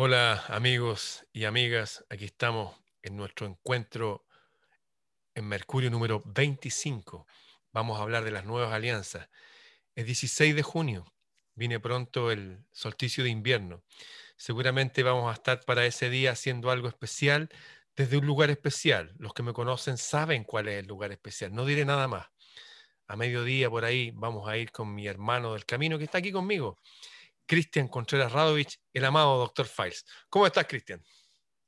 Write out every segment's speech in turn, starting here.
Hola amigos y amigas, aquí estamos en nuestro encuentro en Mercurio número 25. Vamos a hablar de las nuevas alianzas. Es 16 de junio, viene pronto el solsticio de invierno. Seguramente vamos a estar para ese día haciendo algo especial desde un lugar especial. Los que me conocen saben cuál es el lugar especial, no diré nada más. A mediodía por ahí vamos a ir con mi hermano del camino que está aquí conmigo Cristian Contreras Radovich, el amado Dr. Files. ¿Cómo estás, Cristian?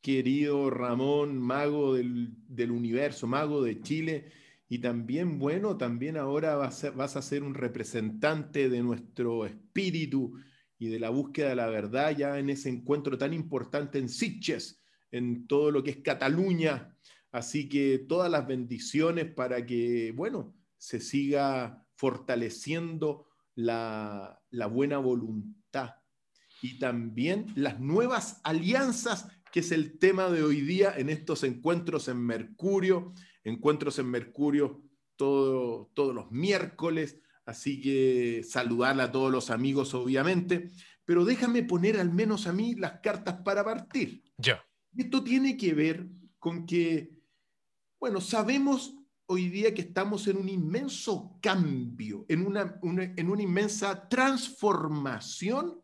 Querido Ramón, mago del, universo, mago de Chile, y también, bueno, también ahora vas a, vas a ser un representante de nuestro espíritu y de la búsqueda de la verdad ya en ese encuentro tan importante en Sitges, en todo lo que es Cataluña. Así que todas las bendiciones para que, bueno, se siga fortaleciendo la, la buena voluntad y también las nuevas alianzas, que es el tema de hoy día en estos encuentros en Mercurio, encuentros en Mercurio todo, todos los miércoles, así que saludar a todos los amigos obviamente, pero déjame poner al menos a mí las cartas para partir. Ya. Esto tiene que ver con que, bueno, sabemos hoy día que estamos en un inmenso cambio, en una, en una inmensa transformación,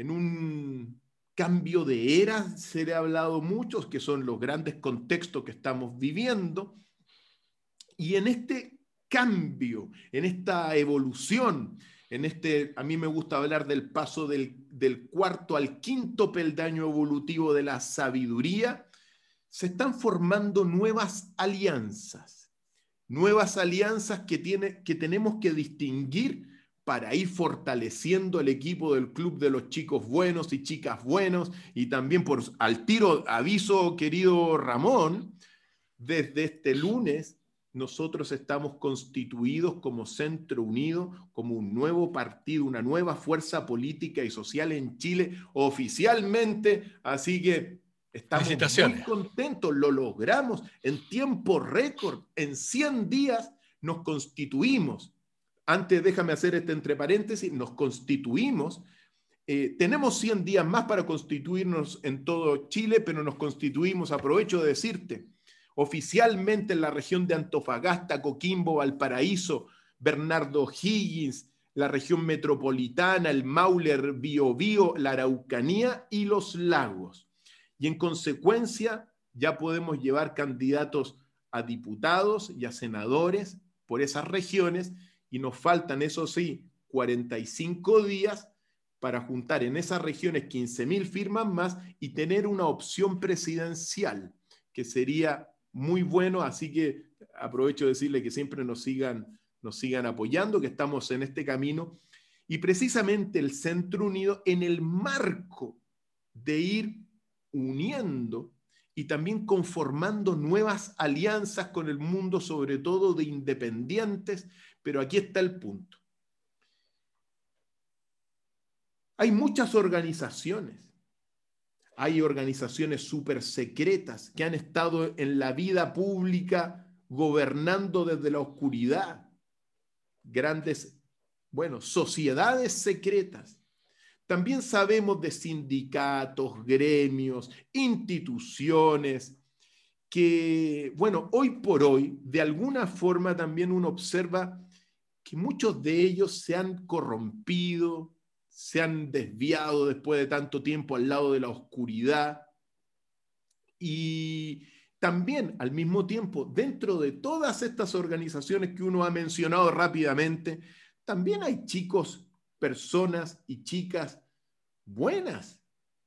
en un cambio de era, se le ha hablado mucho, que son los grandes contextos que estamos viviendo, y en este cambio, en esta evolución, en este, a mí me gusta hablar del paso del, del cuarto al quinto peldaño evolutivo de la sabiduría, se están formando nuevas alianzas, nuevas alianzas que, tiene, que tenemos que distinguir para ir fortaleciendo el equipo del club de los chicos buenos y chicas buenos. Y también por al tiro aviso, querido Ramón, desde este lunes nosotros estamos constituidos como Centro Unido, como un nuevo partido, una nueva fuerza política y social en Chile oficialmente. Así que Estamos muy contentos, lo logramos en tiempo récord, en 100 días nos constituimos. Antes, déjame hacer este entre paréntesis, nos constituimos. Eh, tenemos 100 días más para constituirnos en todo Chile, pero nos constituimos, aprovecho de decirte, oficialmente en la región de Antofagasta, Coquimbo, Valparaíso, Bernardo Higgins, la región metropolitana, el Mauler, Biobío, la Araucanía y los lagos y en consecuencia ya podemos llevar candidatos a diputados y a senadores por esas regiones y nos faltan, eso sí, 45 días para juntar en esas regiones 15.000 firmas más y tener una opción presidencial, que sería muy bueno, así que aprovecho de decirle que siempre nos sigan, nos sigan apoyando, que estamos en este camino. Y precisamente el Centro Unido, en el marco de ir uniendo y también conformando nuevas alianzas con el mundo, sobre todo de independientes, pero aquí está el punto. Hay muchas organizaciones, hay organizaciones súper secretas que han estado en la vida pública gobernando desde la oscuridad, grandes, bueno, sociedades secretas también sabemos de sindicatos, gremios, instituciones, que, bueno, hoy por hoy, de alguna forma también uno observa que muchos de ellos se han corrompido, se han desviado después de tanto tiempo al lado de la oscuridad. Y también, al mismo tiempo, dentro de todas estas organizaciones que uno ha mencionado rápidamente, también hay chicos personas y chicas buenas,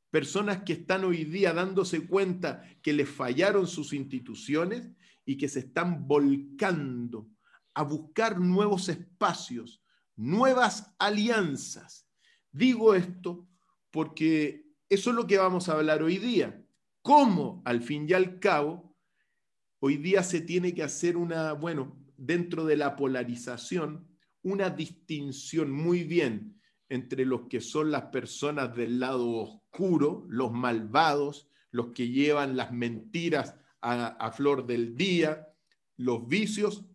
personas que están hoy día dándose cuenta que les fallaron sus instituciones y que se están volcando a buscar nuevos espacios, nuevas alianzas. Digo esto porque eso es lo que vamos a hablar hoy día. Cómo, al fin y al cabo, hoy día se tiene que hacer una, bueno, dentro de la polarización, una distinción muy bien entre los que son las personas del lado oscuro, los malvados, los que llevan las mentiras a, flor del día, los vicios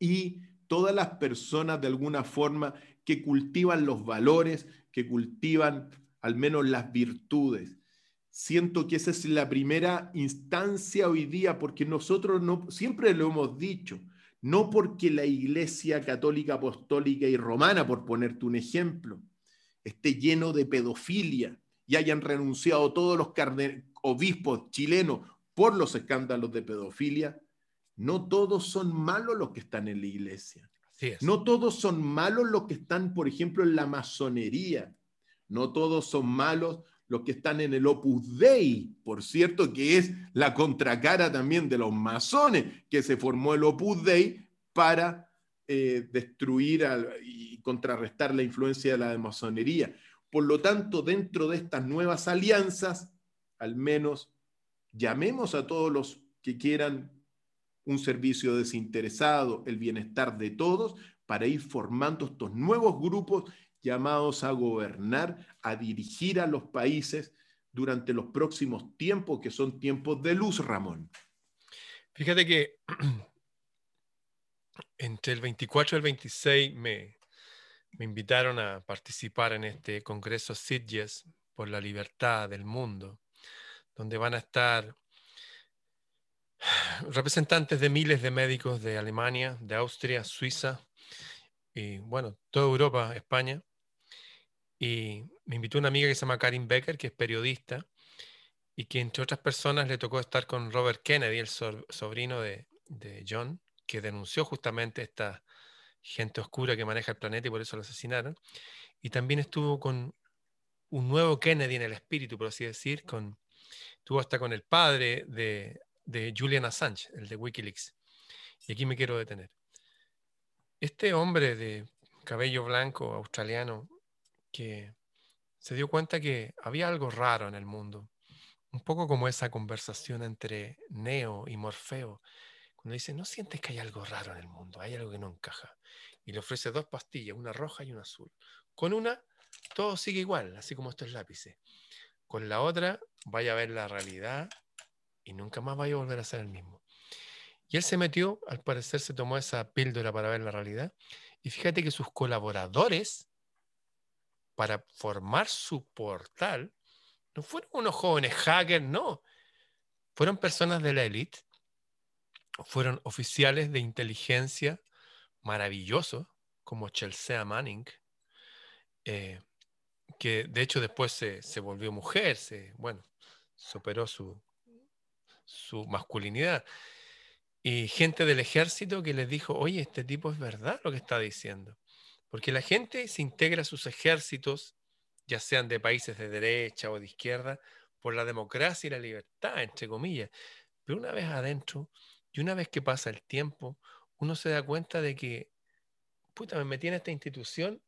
y todas las personas de alguna forma que cultivan los valores, que cultivan al menos las virtudes. Siento que esa es la primera instancia hoy día, porque nosotros no, siempre lo hemos dicho, no porque la Iglesia Católica Apostólica y Romana, por ponerte un ejemplo, esté lleno de pedofilia y hayan renunciado todos los obispos chilenos por los escándalos de pedofilia, no todos son malos los que están en la iglesia. No todos son malos los que están, por ejemplo, en la masonería. No todos son malos los que están en el Opus Dei, por cierto, que es la contracara también de los masones, que se formó el Opus Dei para eh, destruir y contrarrestar la influencia de la masonería. Por lo tanto, dentro de estas nuevas alianzas, al menos llamemos a todos los que quieran un servicio desinteresado, el bienestar de todos, para ir formando estos nuevos grupos llamados a gobernar, a dirigir a los países durante los próximos tiempos, que son tiempos de luz, Ramón. Fíjate que entre el 24 y el 26 me, me invitaron a participar en este Congreso Sitges por la libertad del mundo, donde van a estar representantes de miles de médicos de Alemania, de Austria, Suiza y bueno, toda Europa, España. Y me invitó una amiga que se llama Karin Becker, que es periodista y que entre otras personas le tocó estar con Robert Kennedy, el sobrino de, de John, que denunció justamente esta gente oscura que maneja el planeta y por eso lo asesinaron. Y también estuvo con un nuevo Kennedy en el espíritu, por así decir, con, estuvo hasta con el padre de de Julian Assange, el de Wikileaks. Y aquí me quiero detener. Este hombre de cabello blanco australiano que se dio cuenta que había algo raro en el mundo, un poco como esa conversación entre Neo y Morfeo, cuando dice, no sientes que hay algo raro en el mundo, hay algo que no encaja. Y le ofrece dos pastillas, una roja y una azul. Con una, todo sigue igual, así como estos lápices. Con la otra, vaya a ver la realidad y nunca más vaya a volver a ser el mismo. Y él se metió, al parecer se tomó esa píldora para ver la realidad, y fíjate que sus colaboradores, para formar su portal, no fueron unos jóvenes hackers, no, fueron personas de la élite, fueron oficiales de inteligencia maravillosos, como Chelsea Manning, eh, que de hecho después se, se volvió mujer, se, bueno, superó su, su masculinidad. Y gente del ejército que les dijo, oye, este tipo es verdad lo que está diciendo. Porque la gente se integra a sus ejércitos, ya sean de países de derecha o de izquierda, por la democracia y la libertad, entre comillas. Pero una vez adentro, y una vez que pasa el tiempo, uno se da cuenta de que, puta, me metí en esta institución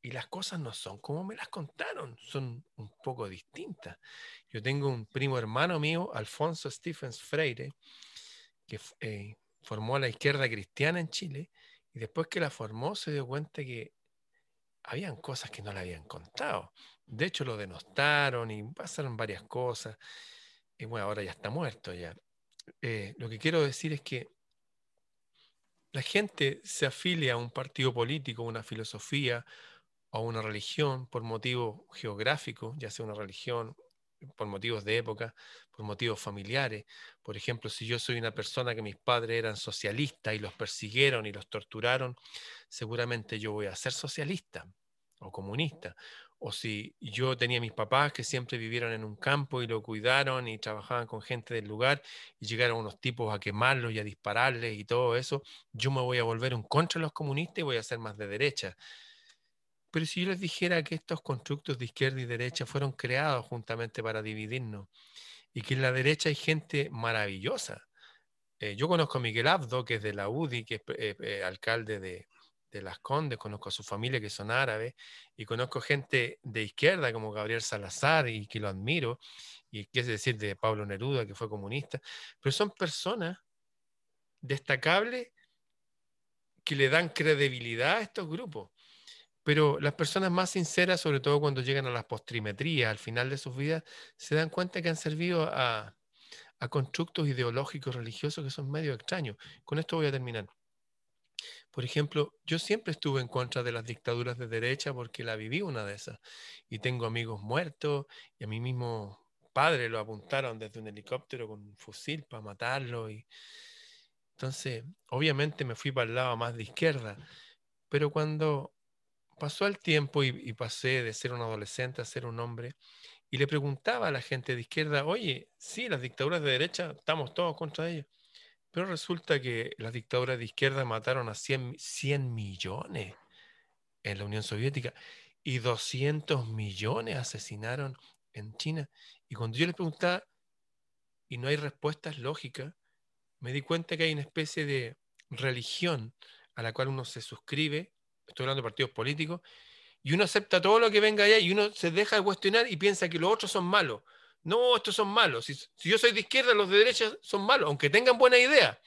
y las cosas no son como me las contaron, son un poco distintas. Yo tengo un primo hermano mío, Alfonso Stephens Freire, que eh, formó la izquierda cristiana en Chile y después que la formó se dio cuenta que habían cosas que no le habían contado. De hecho, lo denostaron y pasaron varias cosas. Y bueno, ahora ya está muerto ya. Eh, lo que quiero decir es que la gente se afilia a un partido político, una filosofía, a una religión por motivo geográfico, ya sea una religión por motivos de época, por motivos familiares. Por ejemplo, si yo soy una persona que mis padres eran socialistas y los persiguieron y los torturaron, seguramente yo voy a ser socialista o comunista. O si yo tenía mis papás que siempre vivieron en un campo y lo cuidaron y trabajaban con gente del lugar y llegaron unos tipos a quemarlos y a dispararles y todo eso, yo me voy a volver un contra los comunistas y voy a ser más de derecha. Pero si yo les dijera que estos constructos de izquierda y derecha fueron creados juntamente para dividirnos y que en la derecha hay gente maravillosa. Eh, yo conozco a Miguel Abdo, que es de la UDI, que es eh, eh, alcalde de, de, Las Condes, conozco a su familia, que son árabes, y conozco gente de izquierda como Gabriel Salazar, y que lo admiro, y qué es decir, de Pablo Neruda, que fue comunista, pero son personas destacables que le dan credibilidad a estos grupos. Pero las personas más sinceras, sobre todo cuando llegan a las postrimetrías, al final de sus vidas, se dan cuenta que han servido a, constructos ideológicos religiosos que son medio extraños. Con esto voy a terminar. Por ejemplo, yo siempre estuve en contra de las dictaduras de derecha porque la viví una de esas. Y tengo amigos muertos y a mí mismo padre lo apuntaron desde un helicóptero con un fusil para matarlo. Y... Entonces, obviamente me fui para el lado más de izquierda. Pero cuando pasó el tiempo y, pasé de ser un adolescente a ser un hombre, y le preguntaba a la gente de izquierda, oye, sí, las dictaduras de derecha, estamos todos contra ellas. Pero resulta que las dictaduras de izquierda mataron a 100, 100 millones en la Unión Soviética y 200 millones asesinaron en China. Y cuando yo les preguntaba, y no hay respuestas lógicas, me di cuenta que hay una especie de religión a la cual uno se suscribe, estoy hablando de partidos políticos, y uno acepta todo lo que venga allá y uno se deja de cuestionar y piensa que los otros son malos. No, estos son malos. Si, yo soy de izquierda, los de derecha son malos, aunque tengan buena idea.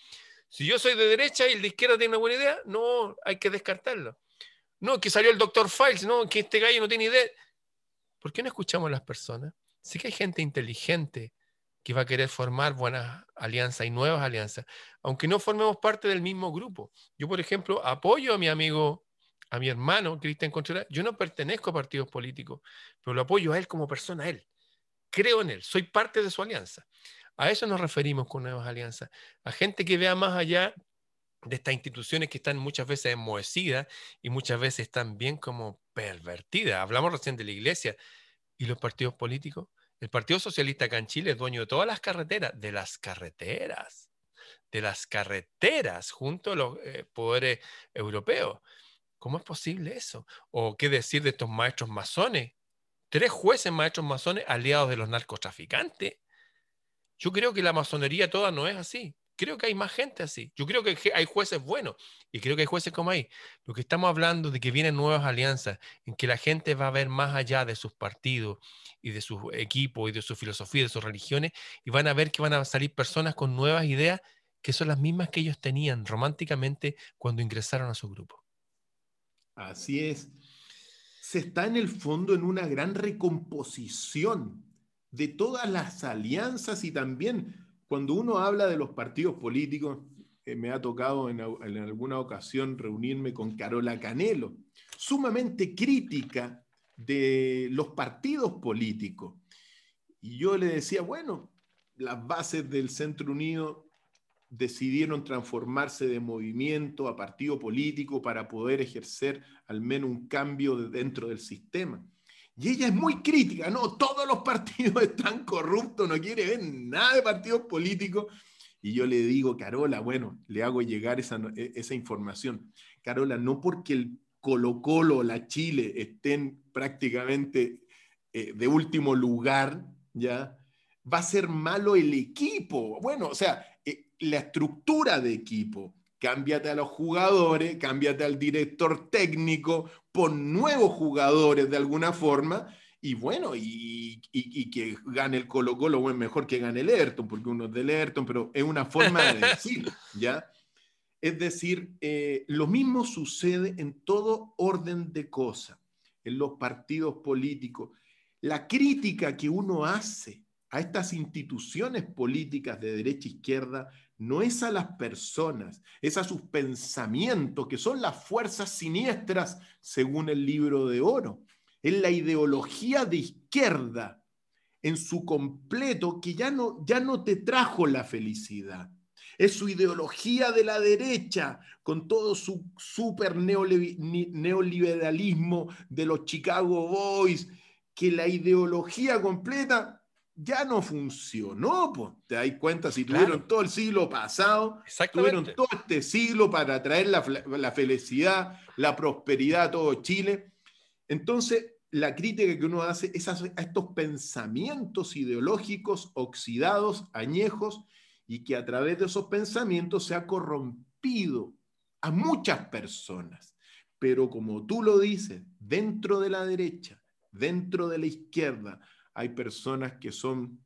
Si yo soy de derecha y el de izquierda tiene una buena idea, no, hay que descartarlo. No, que salió el doctor Files, no, que este gallo no tiene idea. ¿Por qué no escuchamos a las personas? Sí que hay gente inteligente que va a querer formar buenas alianzas y nuevas alianzas, aunque no formemos parte del mismo grupo. Yo, por ejemplo, apoyo a mi amigo, a mi hermano Cristian Contreras. Yo no pertenezco a partidos políticos, pero lo apoyo a él como persona, a él. Creo en él, soy parte de su alianza. A eso nos referimos con nuevas alianzas, a gente que vea más allá de estas instituciones que están muchas veces enmohecidas y muchas veces están bien como pervertidas. Hablamos recién de la iglesia y los partidos políticos. El Partido Socialista acá en Chile es dueño de todas las carreteras, de las carreteras, de las carreteras junto a los eh, poderes europeos. ¿Cómo es posible eso? ¿O qué decir de estos maestros masones? Tres jueces maestros masones aliados de los narcotraficantes. Yo creo que la masonería toda no es así. Creo que hay más gente así. Yo creo que hay jueces buenos y creo que hay jueces como ahí. Lo que estamos hablando de que vienen nuevas alianzas, en que la gente va a ver más allá de sus partidos y de sus equipos y de su filosofía, de sus religiones, y van a ver que van a salir personas con nuevas ideas que son las mismas que ellos tenían románticamente cuando ingresaron a su grupo. Así es. Se está en el fondo en una gran recomposición de todas las alianzas y también cuando uno habla de los partidos políticos, eh, me ha tocado en, alguna ocasión reunirme con Carola Canelo, sumamente crítica de los partidos políticos. Y yo le decía, bueno, las bases del Centro Unido decidieron transformarse de movimiento a partido político para poder ejercer al menos un cambio dentro del sistema. Y ella es muy crítica, no, todos los partidos están corruptos, no quiere ver nada de partidos políticos. Y yo le digo, Carola, bueno, le hago llegar esa, e, esa información. Carola, no porque el Colo Colo, la Chile estén prácticamente eh, de último lugar, ¿ya? Va a ser malo el equipo. Bueno, o sea, la estructura de equipo, cámbiate a los jugadores, cámbiate al director técnico, pon nuevos jugadores de alguna forma y bueno, y, que gane el Colo Colo, bueno, mejor que gane el Ayrton, porque uno es del Ayrton, pero es una forma de decir, ¿ya? Es decir, eh, lo mismo sucede en todo orden de cosas, en los partidos políticos. La crítica que uno hace a estas instituciones políticas de derecha e izquierda no es a las personas, es a sus pensamientos, que son las fuerzas siniestras según el libro de oro. Es la ideología de izquierda en su completo que ya no, ya no te trajo la felicidad. Es su ideología de la derecha, con todo su super neoliberalismo de los Chicago Boys, que la ideología completa ya no funcionó, pues. Te das cuenta, si tuvieron todo el siglo pasado, tuvieron todo este siglo para traer la, la, felicidad, la prosperidad a todo Chile. Entonces, la crítica que uno hace es a, estos pensamientos ideológicos oxidados, añejos, y que a través de esos pensamientos se ha corrompido a muchas personas. Pero como tú lo dices, dentro de la derecha, dentro de la izquierda, hay personas que son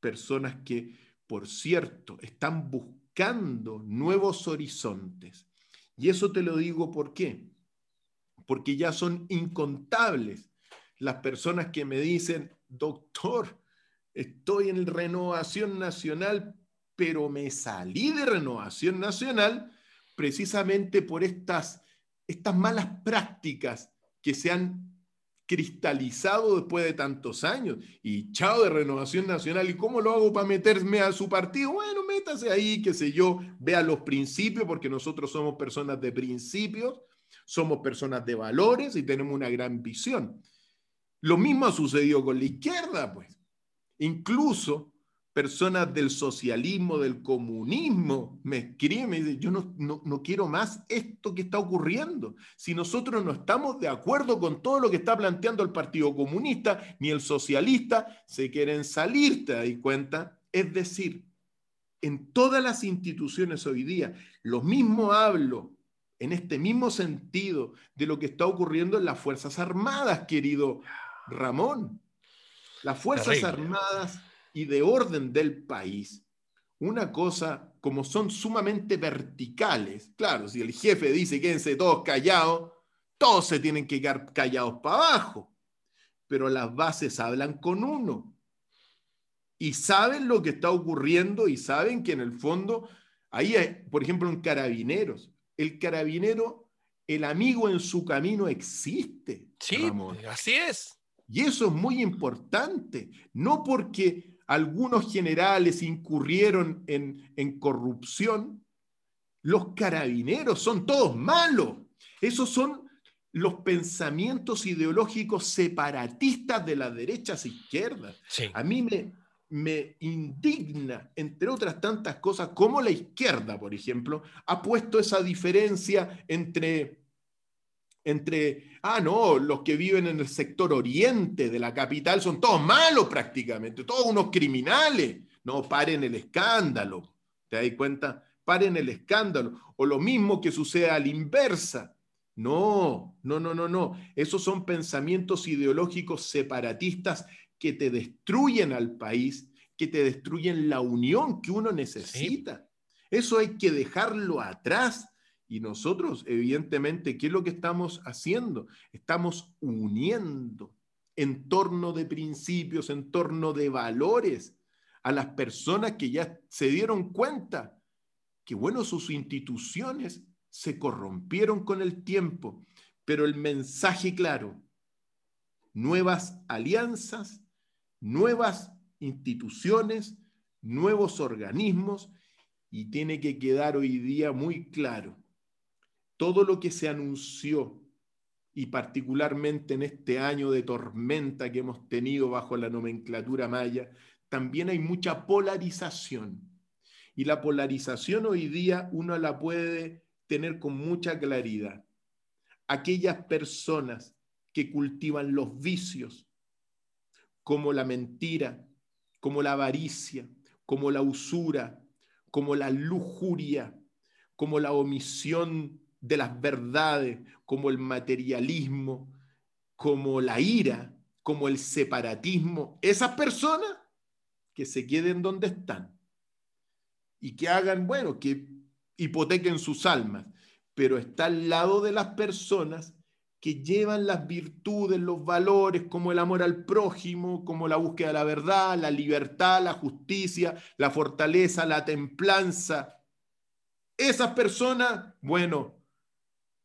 personas que, por cierto, están buscando nuevos horizontes. Y eso te lo digo por qué. Porque ya son incontables las personas que me dicen, doctor, estoy en renovación nacional, pero me salí de renovación nacional precisamente por estas, estas malas prácticas que se han cristalizado después de tantos años. Y chao de Renovación Nacional. ¿Y cómo lo hago para meterme a su partido? Bueno, métase ahí, qué sé yo, vea los principios, porque nosotros somos personas de principios, somos personas de valores y tenemos una gran visión. Lo mismo ha sucedido con la izquierda, pues. Incluso personas del socialismo, del comunismo, me escriben, me dicen, yo no, no, quiero más esto que está ocurriendo. Si nosotros no estamos de acuerdo con todo lo que está planteando el Partido Comunista ni el socialista, se quieren salir, ¿te das cuenta? Es decir, en todas las instituciones hoy día, lo mismo hablo en este mismo sentido de lo que está ocurriendo en las Fuerzas Armadas, querido Ramón. Las Fuerzas Armadas y de orden del país, una cosa como son sumamente verticales, claro, si el jefe dice quédense todos callados, todos se tienen que quedar callados para abajo, pero las bases hablan con uno y saben lo que está ocurriendo y saben que en el fondo, ahí, por ejemplo, en carabineros, el carabinero, el amigo en su camino existe. Sí, así es. Y eso es muy importante, no porque algunos generales incurrieron en, corrupción, los carabineros son todos malos. Esos son los pensamientos ideológicos separatistas de las derechas e izquierdas. A mí me, me indigna, entre otras tantas cosas, cómo la izquierda, por ejemplo, ha puesto esa diferencia entre entre, ah, no, los que viven en el sector oriente de la capital son todos malos prácticamente, todos unos criminales. No, paren el escándalo. ¿Te das cuenta? Paren el escándalo. O lo mismo que sucede a la inversa. No, no, no, no, no. Esos son pensamientos ideológicos separatistas que te destruyen al país, que te destruyen la unión que uno necesita. Eso hay que dejarlo atrás y nosotros, evidentemente, ¿qué es lo que estamos haciendo? Estamos uniendo en torno de principios, en torno de valores a las personas que ya se dieron cuenta que, bueno, sus instituciones se corrompieron con el tiempo, pero el mensaje claro, nuevas alianzas, nuevas instituciones, nuevos organismos, y tiene que quedar hoy día muy claro todo lo que se anunció, y particularmente en este año de tormenta que hemos tenido bajo la nomenclatura maya, también hay mucha polarización. Y la polarización hoy día uno la puede tener con mucha claridad. Aquellas personas que cultivan los vicios, como la mentira, como la avaricia, como la usura, como la lujuria, como la omisión de las verdades, como el materialismo, como la ira, como el separatismo, esas personas que se queden donde están y que hagan, bueno, que hipotequen sus almas, pero está al lado de las personas que llevan las virtudes, los valores, como el amor al prójimo, como la búsqueda de la verdad, la libertad, la justicia, la fortaleza, la templanza. Esas personas, bueno,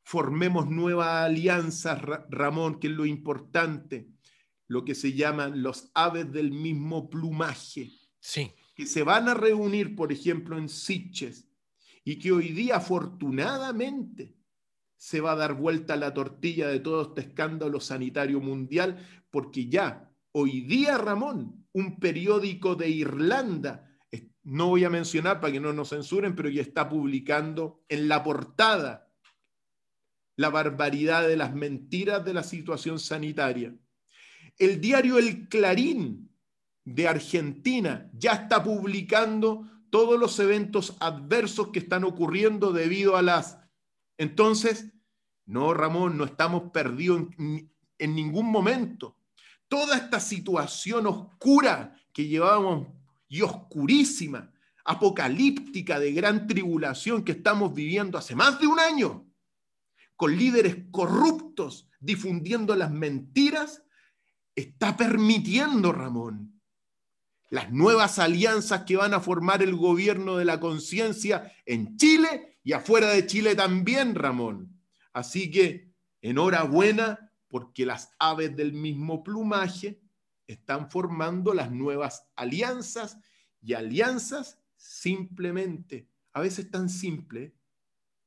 formemos nuevas alianzas, Ramón, que es lo importante, lo que se llaman los aves del mismo plumaje, sí. que se van a reunir, por ejemplo, en Sitges, y que hoy día, afortunadamente, se va a dar vuelta la tortilla de todo este escándalo sanitario mundial, porque ya hoy día, Ramón, un periódico de Irlanda, no voy a mencionar para que no nos censuren, pero ya está publicando en la portada la barbaridad de las mentiras de la situación sanitaria. El diario El Clarín de Argentina ya está publicando todos los eventos adversos que están ocurriendo debido a las... Entonces, no, Ramón, no estamos perdidos en, en ningún momento. Toda esta situación oscura que llevábamos y oscurísima, apocalíptica de gran tribulación que estamos viviendo hace más de un año, con líderes corruptos difundiendo las mentiras, está permitiendo, Ramón, las nuevas alianzas que van a formar el gobierno de la conciencia en Chile y afuera de Chile también, Ramón. Así que enhorabuena porque las aves del mismo plumaje están formando las nuevas alianzas y alianzas simplemente, a veces tan simple,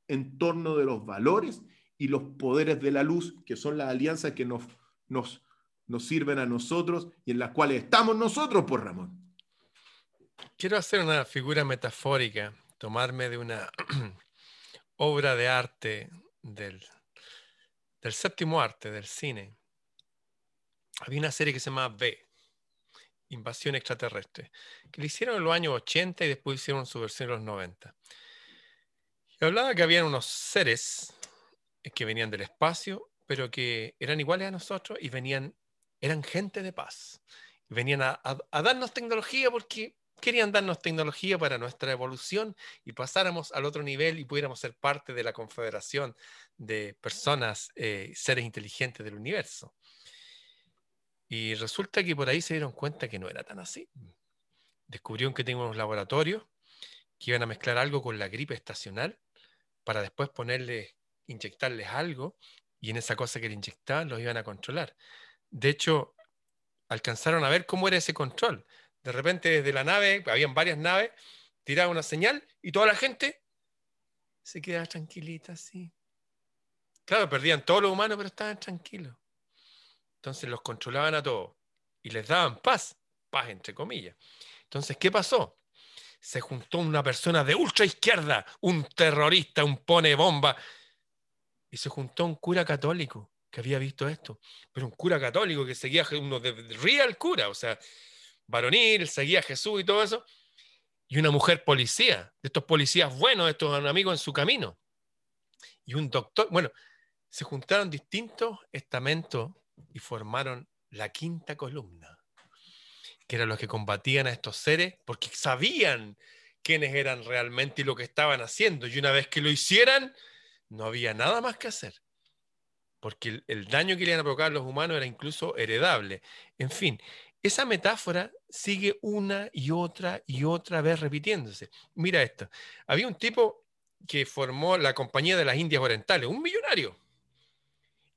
en torno de los valores y los poderes de la luz, que son las alianzas que nos, nos, nos sirven a nosotros y en las cuales estamos nosotros, por Ramón. Quiero hacer una figura metafórica, tomarme de una obra de arte del, del séptimo arte, del cine. Había una serie que se llama B, Invasión Extraterrestre, que le hicieron en los años 80 y después hicieron su versión en los 90. Y hablaba que habían unos seres que venían del espacio, pero que eran iguales a nosotros y venían, eran gente de paz. Venían a, darnos tecnología porque querían darnos tecnología para nuestra evolución y pasáramos al otro nivel y pudiéramos ser parte de la confederación de personas, eh, seres inteligentes del universo. Y resulta que por ahí se dieron cuenta que no era tan así. Descubrieron que tenían laboratorios que iban a mezclar algo con la gripe estacional para después ponerles, inyectarles algo y en esa cosa que le inyectaban los iban a controlar. De hecho, alcanzaron a ver cómo era ese control de repente desde la nave, habían varias naves, tiraba una señal y toda la gente se quedaba tranquilita así. Claro, perdían todos los humanos, pero estaban tranquilos. Entonces los controlaban a todos y les daban paz, paz entre comillas. Entonces, ¿qué pasó? Se juntó una persona de ultra izquierda, un terrorista, un pone bomba, y se juntó un cura católico que había visto esto, pero un cura católico que seguía uno de real cura, o sea, varonil, seguía a Jesús y todo eso, y una mujer policía, de estos policías buenos, de estos amigos en su camino, y un doctor. Bueno, se juntaron distintos estamentos y formaron la quinta columna, que eran los que combatían a estos seres porque sabían quiénes eran realmente y lo que estaban haciendo. Y una vez que lo hicieran, no había nada más que hacer. Porque el, daño que le iban a provocar a los humanos era incluso heredable. En fin, esa metáfora sigue una y otra y otra vez repitiéndose. Mira esto. Había un tipo que formó la Compañía de las Indias Orientales, un millonario.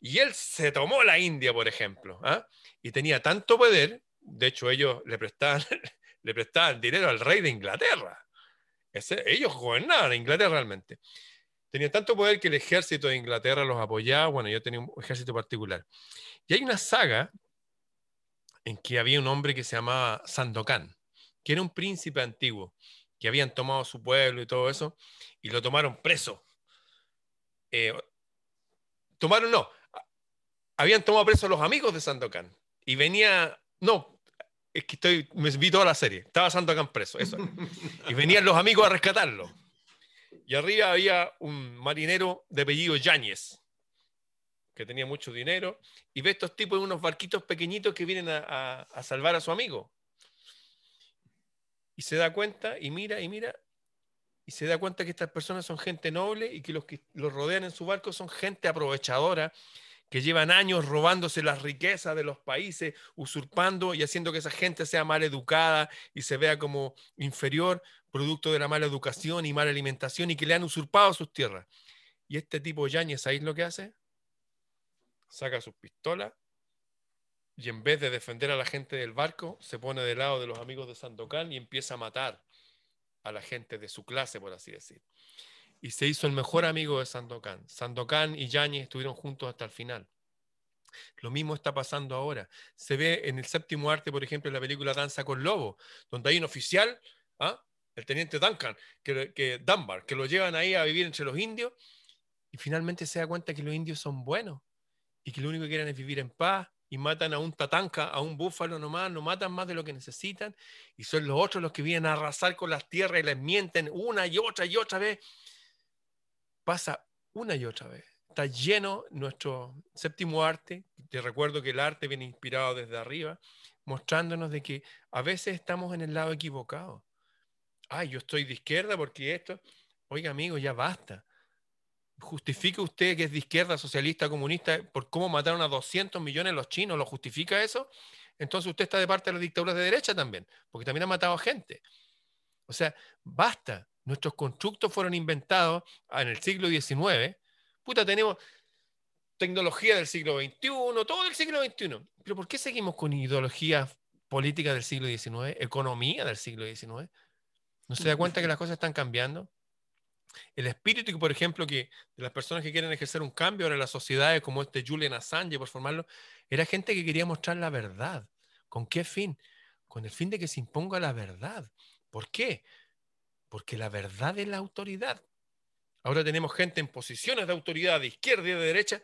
Y él se tomó la India, por ejemplo, ¿ah? y tenía tanto poder, de hecho ellos le prestaban, le prestaban dinero al rey de Inglaterra. ellos gobernaban Inglaterra realmente. Tenía tanto poder que el ejército de Inglaterra los apoyaba, bueno, yo tenía un ejército particular. Y hay una saga en que había un hombre que se llamaba Sandokan, que era un príncipe antiguo, que habían tomado su pueblo y todo eso, y lo tomaron preso. Eh, tomaron, no, habían tomado preso a los amigos de Sandokan, y venía, no, es que estoy, me vi toda la serie, estaba Sandokan preso, eso. Y venían los amigos a rescatarlo. Y arriba había un marinero de apellido Yáñez, que tenía mucho dinero, y ve estos tipos en unos barquitos pequeñitos que vienen a, salvar a su amigo. Y se da cuenta, y mira, y mira, y se da cuenta que estas personas son gente noble y que los que los rodean en su barco son gente aprovechadora, que llevan años robándose las riquezas de los países, usurpando y haciendo que esa gente sea mal educada y se vea como inferior, producto de la mala educación y mala alimentación y que le han usurpado sus tierras. Y este tipo Yáñez, ¿sabéis lo que hace? saca sus pistolas y en vez de defender a la gente del barco, se pone del lado de los amigos de Sandokan y empieza a matar a la gente de su clase, por así decir. Y se hizo el mejor amigo de Sandokan. Sandokan y Yáñez estuvieron juntos hasta el final. Lo mismo está pasando ahora. Se ve en el séptimo arte, por ejemplo, en la película Danza con Lobo, donde hay un oficial, ¿ah? El teniente Duncan, que, que Dunbar, que lo llevan ahí a vivir entre los indios, y finalmente se da cuenta que los indios son buenos y que lo único que quieren es vivir en paz y matan a un tatanca, a un búfalo nomás, no matan más de lo que necesitan y son los otros los que vienen a arrasar con las tierras y les mienten una y otra y otra vez. Pasa una y otra vez. Está lleno nuestro séptimo arte. Te recuerdo que el arte viene inspirado desde arriba, mostrándonos de que a veces estamos en el lado equivocado. Ay, yo estoy de izquierda porque esto. Oiga, amigo, ya basta ¿Justifica usted que es de izquierda, socialista, comunista, por cómo mataron a 200 millones los chinos? ¿Lo justifica eso? Entonces usted está de parte de las dictaduras de derecha también, porque también ha matado a gente. O sea, basta. Nuestros constructos fueron inventados en el siglo XIX. Puta, tenemos tecnología del siglo XXI, todo el siglo XXI. Pero ¿por qué seguimos con ideología política del siglo XIX, economía del siglo XIX? ¿No se da cuenta que las cosas están cambiando? El espíritu, por ejemplo, que de las personas que quieren ejercer un cambio ahora en las sociedades, como este Julian Assange, por formarlo, era gente que quería mostrar la verdad. ¿Con qué fin? Con el fin de que se imponga la verdad. ¿Por qué? Porque la verdad es la autoridad. Ahora tenemos gente en posiciones de autoridad de izquierda y de derecha.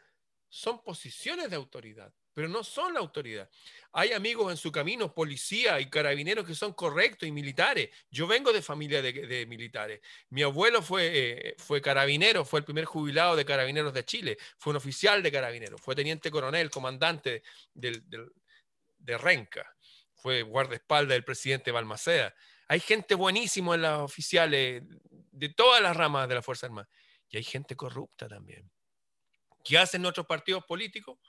Son posiciones de autoridad pero no son la autoridad. Hay amigos en su camino, policía y carabineros que son correctos y militares. Yo vengo de familia de, militares. Mi abuelo fue, eh, fue carabinero, fue el primer jubilado de carabineros de Chile, fue un oficial de carabineros, fue teniente coronel, comandante de Renca, fue guardaespaldas del presidente Balmaceda. Hay gente buenísima en las oficiales de todas las ramas de la Fuerza Armada. Y hay gente corrupta también. ¿Qué hacen otros partidos políticos?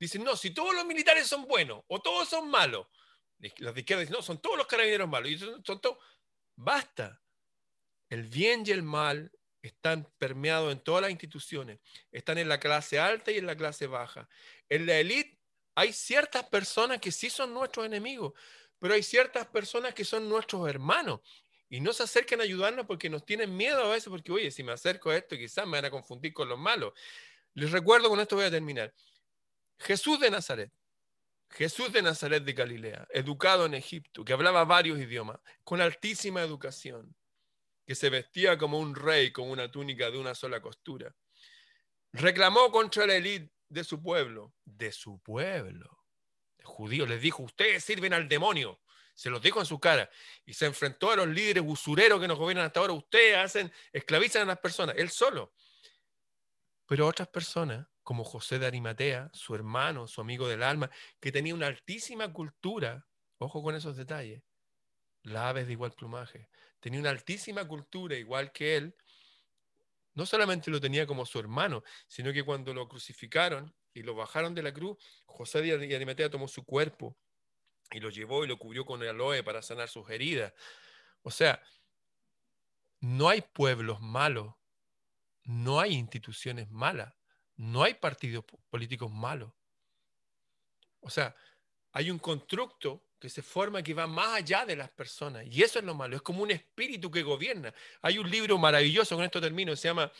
Dicen, no, si todos los militares son buenos o todos son malos. Los de izquierda dicen, no, son todos los carabineros malos. Y son, todos... Basta. El bien y el mal están permeados en todas las instituciones. Están en la clase alta y en la clase baja. En la élite hay ciertas personas que sí son nuestros enemigos, pero hay ciertas personas que son nuestros hermanos. Y no se acercan a ayudarnos porque nos tienen miedo a veces, porque, oye, si me acerco a esto, quizás me van a confundir con los malos. Les recuerdo, con esto voy a terminar. Jesús de Nazaret, Jesús de Nazaret de Galilea, educado en Egipto, que hablaba varios idiomas, con altísima educación, que se vestía como un rey con una túnica de una sola costura, reclamó contra la élite de su pueblo, de su pueblo, de judíos, les dijo, ustedes sirven al demonio, se los dijo en su cara, y se enfrentó a los líderes usureros que nos gobiernan hasta ahora, ustedes hacen, esclavizan a las personas, él solo. Pero otras personas como José de Arimatea, su hermano, su amigo del alma, que tenía una altísima cultura, ojo con esos detalles, la aves de igual plumaje, tenía una altísima cultura igual que él, no solamente lo tenía como su hermano, sino que cuando lo crucificaron y lo bajaron de la cruz, José de Arimatea tomó su cuerpo y lo llevó y lo cubrió con el aloe para sanar sus heridas. O sea, no hay pueblos malos, no hay instituciones malas no hay partidos políticos malos. O sea, hay un constructo que se forma que va más allá de las personas. Y eso es lo malo, es como un espíritu que gobierna. Hay un libro maravilloso, con esto termino, se llama,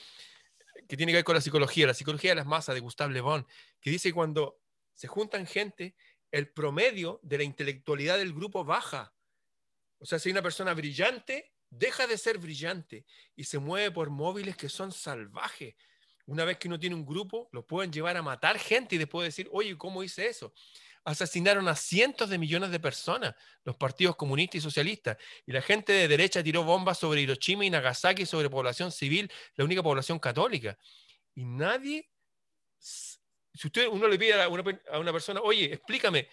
que tiene que ver con la psicología, la psicología de las masas de Gustave Le Bon, que dice que cuando se juntan gente, el promedio de la intelectualidad del grupo baja. O sea, si hay una persona brillante, deja de ser brillante y se mueve por móviles que son salvajes, una vez que uno tiene un grupo, lo pueden llevar a matar gente y después decir, oye, ¿cómo hice eso? Asesinaron a cientos de millones de personas, los partidos comunistas y socialistas, y la gente de derecha tiró bombas sobre Hiroshima y Nagasaki, sobre población civil, la única población católica. Y nadie, si usted, uno le pide a una, persona, oye, explícame,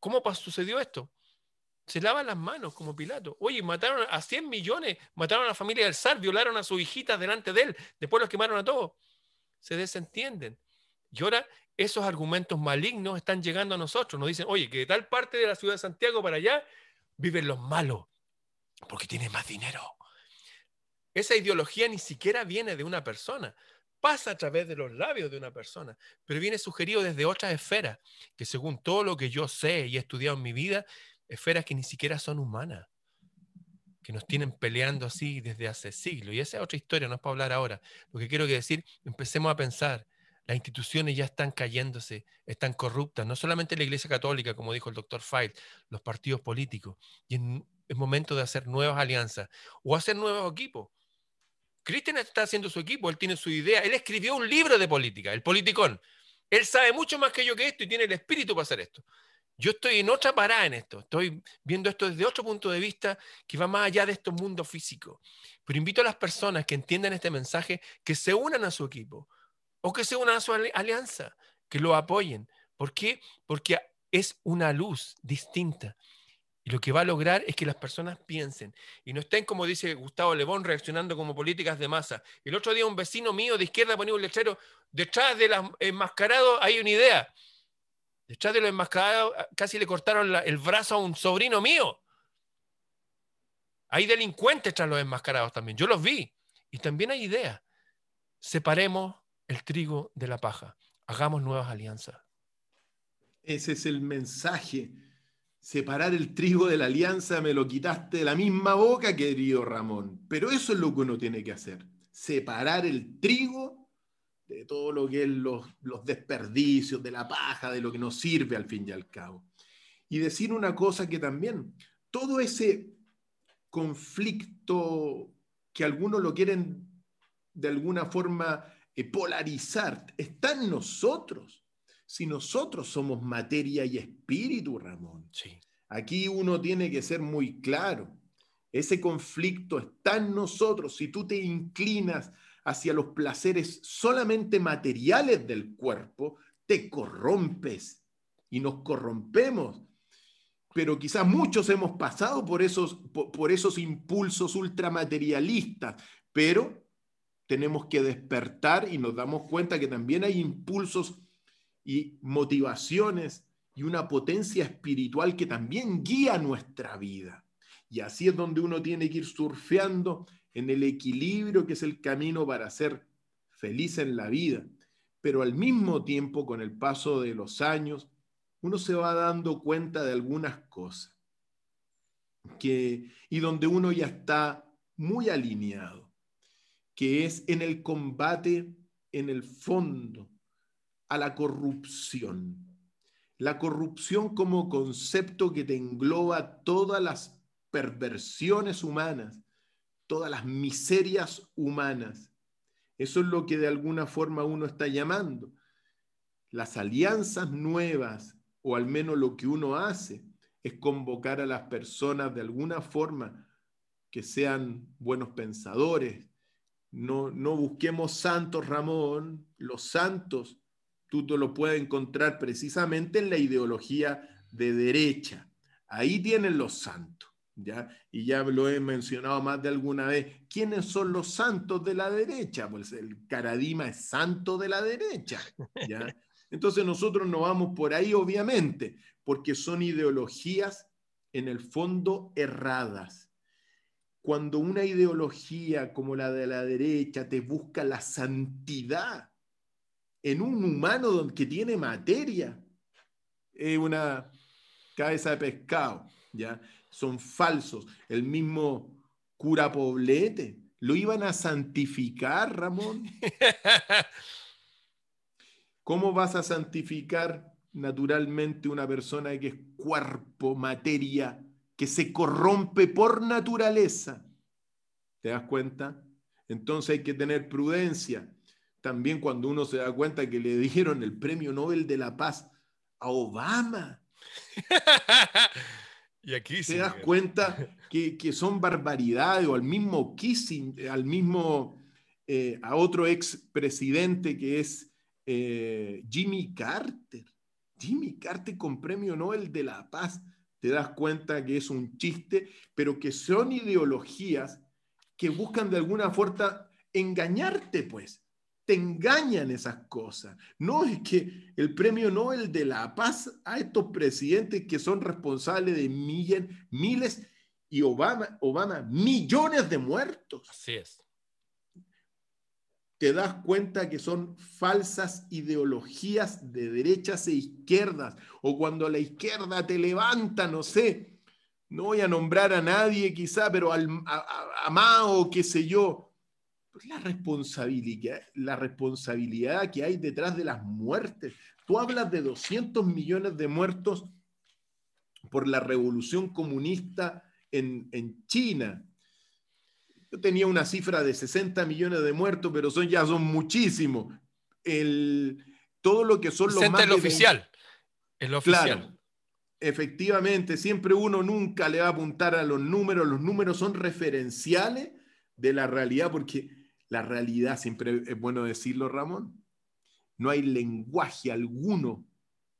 ¿cómo sucedió esto? Se lavan las manos como Pilato. Oye, mataron a 100 millones, mataron a la familia del zar, violaron a sus hijitas delante de él, después los quemaron a todos se desentienden. Y ahora esos argumentos malignos están llegando a nosotros. Nos dicen, oye, que de tal parte de la ciudad de Santiago para allá viven los malos, porque tienen más dinero. Esa ideología ni siquiera viene de una persona, pasa a través de los labios de una persona, pero viene sugerido desde otras esferas, que según todo lo que yo sé y he estudiado en mi vida, esferas que ni siquiera son humanas que nos tienen peleando así desde hace siglos. Y esa es otra historia, no es para hablar ahora. Lo que quiero decir, empecemos a pensar, las instituciones ya están cayéndose, están corruptas, no solamente la Iglesia Católica, como dijo el doctor Feit, los partidos políticos. Y es momento de hacer nuevas alianzas o hacer nuevos equipos. Cristian está haciendo su equipo, él tiene su idea, él escribió un libro de política, el politicón. Él sabe mucho más que yo que esto y tiene el espíritu para hacer esto. Yo estoy en otra parada en esto, estoy viendo esto desde otro punto de vista que va más allá de estos mundos físicos. Pero invito a las personas que entiendan este mensaje que se unan a su equipo o que se unan a su alianza, que lo apoyen. ¿Por qué? Porque es una luz distinta. Y lo que va a lograr es que las personas piensen y no estén, como dice Gustavo Lebón, reaccionando como políticas de masa. El otro día un vecino mío de izquierda ponía un lechero, detrás del enmascarado hay una idea. Detrás de lo enmascarado, casi le cortaron el brazo a un sobrino mío. Hay delincuentes tras los enmascarados también. Yo los vi. Y también hay ideas. Separemos el trigo de la paja. Hagamos nuevas alianzas. Ese es el mensaje. Separar el trigo de la alianza me lo quitaste de la misma boca, querido Ramón. Pero eso es lo que uno tiene que hacer. Separar el trigo de todo lo que es los, los desperdicios, de la paja, de lo que nos sirve al fin y al cabo. Y decir una cosa que también, todo ese conflicto que algunos lo quieren de alguna forma eh, polarizar, está en nosotros. Si nosotros somos materia y espíritu, Ramón. Sí. Aquí uno tiene que ser muy claro. Ese conflicto está en nosotros. Si tú te inclinas hacia los placeres solamente materiales del cuerpo, te corrompes y nos corrompemos. Pero quizás muchos hemos pasado por esos, por, esos impulsos ultramaterialistas, pero tenemos que despertar y nos damos cuenta que también hay impulsos y motivaciones y una potencia espiritual que también guía nuestra vida. Y así es donde uno tiene que ir surfeando en el equilibrio que es el camino para ser feliz en la vida. Pero al mismo tiempo, con el paso de los años, uno se va dando cuenta de algunas cosas que, y donde uno ya está muy alineado, que es en el combate, en el fondo, a la corrupción. La corrupción como concepto que te engloba todas las perversiones humanas, todas las miserias humanas. Eso es lo que de alguna forma uno está llamando. Las alianzas nuevas, o al menos lo que uno hace, es convocar a las personas de alguna forma que sean buenos pensadores. No, no busquemos santos, Ramón. Los santos, tú te lo puedes encontrar precisamente en la ideología de derecha. Ahí tienen los santos. ¿Ya? Y ya lo he mencionado más de alguna vez. ¿Quiénes son los santos de la derecha? Pues el Caradima es santo de la derecha, ¿ya? Entonces nosotros no vamos por ahí, obviamente, porque son ideologías en el fondo erradas. Cuando una ideología como la de la derecha te busca la santidad en un humano que tiene materia, es una cabeza de pescado, ¿ya? Son falsos. El mismo cura Poblete, lo iban a santificar, Ramón. ¿Cómo vas a santificar naturalmente una persona que es cuerpo, materia, que se corrompe por naturaleza? ¿Te das cuenta? Entonces hay que tener prudencia. También cuando uno se da cuenta que le dieron el premio Nobel de la Paz a Obama. Y aquí te das cuenta que, son barbaridades, o al mismo Kissing, al mismo, eh, a otro ex presidente que es eh, Jimmy Carter. Jimmy Carter con premio Nobel de la Paz. Te das cuenta que es un chiste, pero que son ideologías que buscan de alguna forma engañarte, pues te engañan esas cosas. No es que el premio Nobel de la Paz a estos presidentes que son responsables de miles, miles y Obama, Obama, millones de muertos. Así es. Te das cuenta que son falsas ideologías de derechas e izquierdas, o cuando la izquierda te levanta, no sé, no voy a nombrar a nadie quizá, pero al, a, a Mao, qué sé yo, la responsabilidad, la responsabilidad que hay detrás de las muertes. Tú hablas de 200 millones de muertos por la revolución comunista en, China. Yo tenía una cifra de 60 millones de muertos, pero son, ya son muchísimos. El, todo lo que son los más... El oficial. El oficial. Claro, efectivamente, siempre uno nunca le va a apuntar a los números. Los números son referenciales de la realidad porque la realidad, siempre es bueno decirlo, Ramón, no hay lenguaje alguno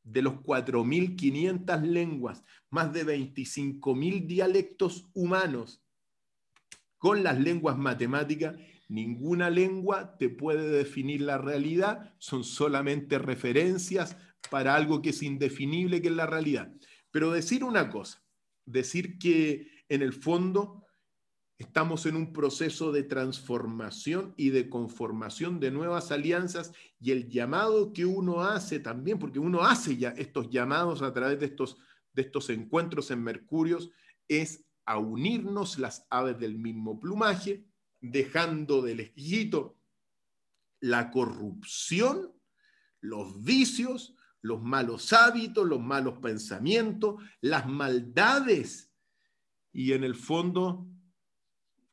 de los 4.500 lenguas, más de 25.000 dialectos humanos, con las lenguas matemáticas, ninguna lengua te puede definir la realidad, son solamente referencias para algo que es indefinible, que es la realidad. Pero decir una cosa, decir que en el fondo Estamos en un proceso de transformación y de conformación de nuevas alianzas y el llamado que uno hace también, porque uno hace ya estos llamados a través de estos, de estos encuentros en Mercurios, es a unirnos las aves del mismo plumaje, dejando del lejito la corrupción, los vicios, los malos hábitos, los malos pensamientos, las maldades. Y en el fondo